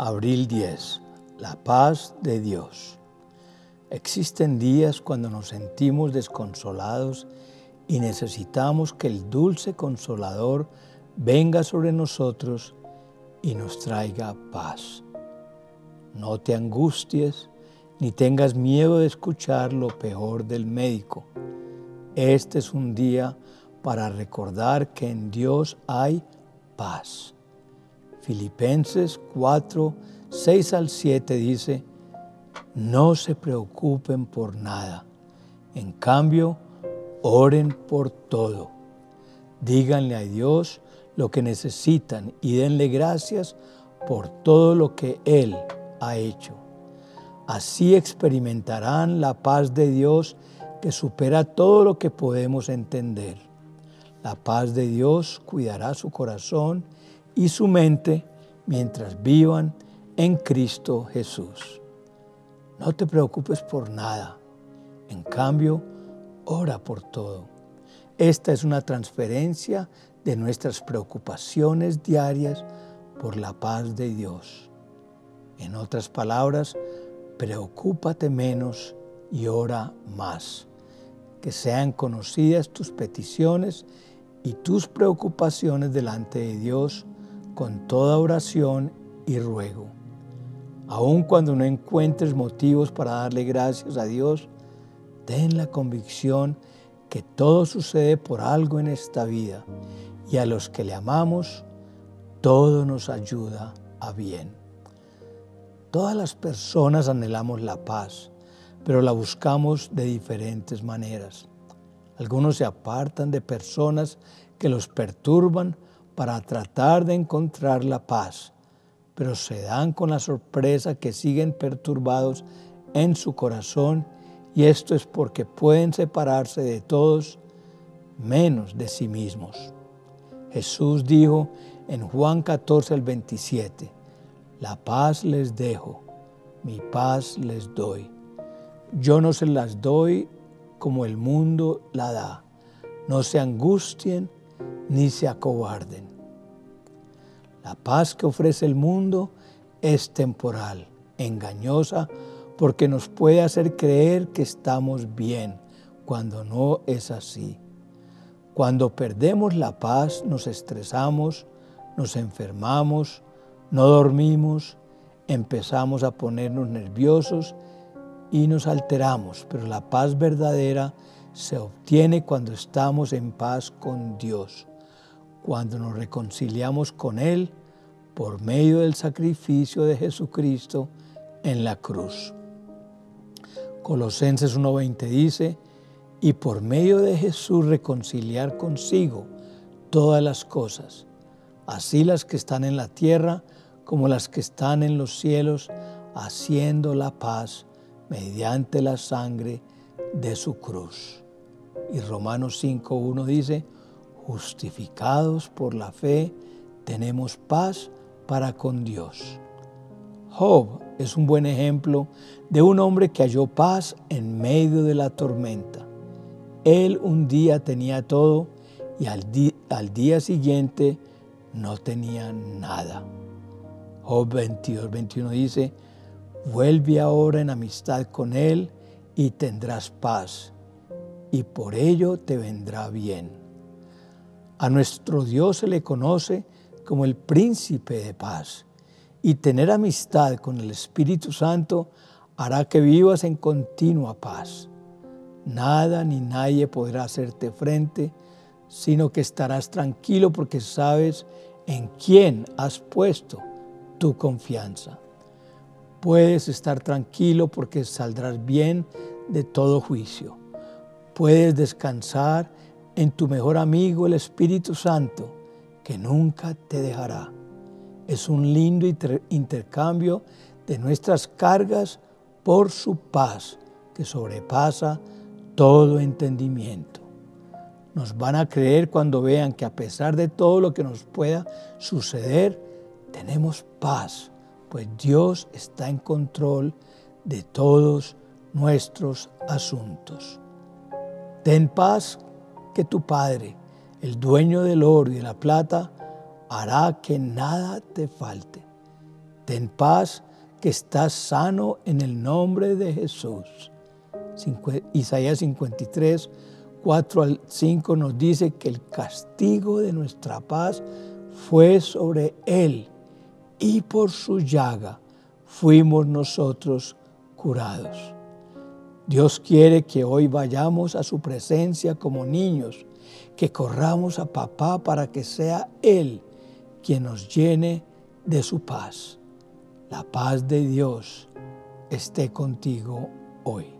Abril 10. La paz de Dios. Existen días cuando nos sentimos desconsolados y necesitamos que el dulce consolador venga sobre nosotros y nos traiga paz. No te angusties ni tengas miedo de escuchar lo peor del médico. Este es un día para recordar que en Dios hay paz. Filipenses 4, 6 al 7 dice, no se preocupen por nada. En cambio, oren por todo. Díganle a Dios lo que necesitan y denle gracias por todo lo que Él ha hecho. Así experimentarán la paz de Dios que supera todo lo que podemos entender. La paz de Dios cuidará su corazón y su mente mientras vivan en Cristo Jesús. No te preocupes por nada. En cambio, ora por todo. Esta es una transferencia de nuestras preocupaciones diarias por la paz de Dios. En otras palabras, preocúpate menos y ora más. Que sean conocidas tus peticiones y tus preocupaciones delante de Dios con toda oración y ruego. Aun cuando no encuentres motivos para darle gracias a Dios, ten la convicción que todo sucede por algo en esta vida y a los que le amamos, todo nos ayuda a bien. Todas las personas anhelamos la paz, pero la buscamos de diferentes maneras. Algunos se apartan de personas que los perturban para tratar de encontrar la paz, pero se dan con la sorpresa que siguen perturbados en su corazón y esto es porque pueden separarse de todos menos de sí mismos. Jesús dijo en Juan 14 al 27, la paz les dejo, mi paz les doy. Yo no se las doy como el mundo la da. No se angustien ni se acobarden. La paz que ofrece el mundo es temporal, engañosa, porque nos puede hacer creer que estamos bien, cuando no es así. Cuando perdemos la paz nos estresamos, nos enfermamos, no dormimos, empezamos a ponernos nerviosos y nos alteramos, pero la paz verdadera se obtiene cuando estamos en paz con Dios, cuando nos reconciliamos con Él por medio del sacrificio de Jesucristo en la cruz. Colosenses 1.20 dice, y por medio de Jesús reconciliar consigo todas las cosas, así las que están en la tierra como las que están en los cielos, haciendo la paz mediante la sangre de su cruz. Y Romanos 5.1 dice, justificados por la fe, tenemos paz para con Dios. Job es un buen ejemplo de un hombre que halló paz en medio de la tormenta. Él un día tenía todo y al, día siguiente no tenía nada. Job 22, 21 dice, vuelve ahora en amistad con Él y tendrás paz y por ello te vendrá bien. A nuestro Dios se le conoce como el príncipe de paz y tener amistad con el Espíritu Santo hará que vivas en continua paz. Nada ni nadie podrá hacerte frente, sino que estarás tranquilo porque sabes en quién has puesto tu confianza. Puedes estar tranquilo porque saldrás bien de todo juicio puedes descansar en tu mejor amigo, el Espíritu Santo, que nunca te dejará. Es un lindo intercambio de nuestras cargas por su paz, que sobrepasa todo entendimiento. Nos van a creer cuando vean que a pesar de todo lo que nos pueda suceder, tenemos paz, pues Dios está en control de todos nuestros asuntos. Ten paz que tu Padre, el dueño del oro y de la plata, hará que nada te falte. Ten paz que estás sano en el nombre de Jesús. Isaías 53, 4 al 5 nos dice que el castigo de nuestra paz fue sobre Él y por su llaga fuimos nosotros curados. Dios quiere que hoy vayamos a su presencia como niños, que corramos a papá para que sea Él quien nos llene de su paz. La paz de Dios esté contigo hoy.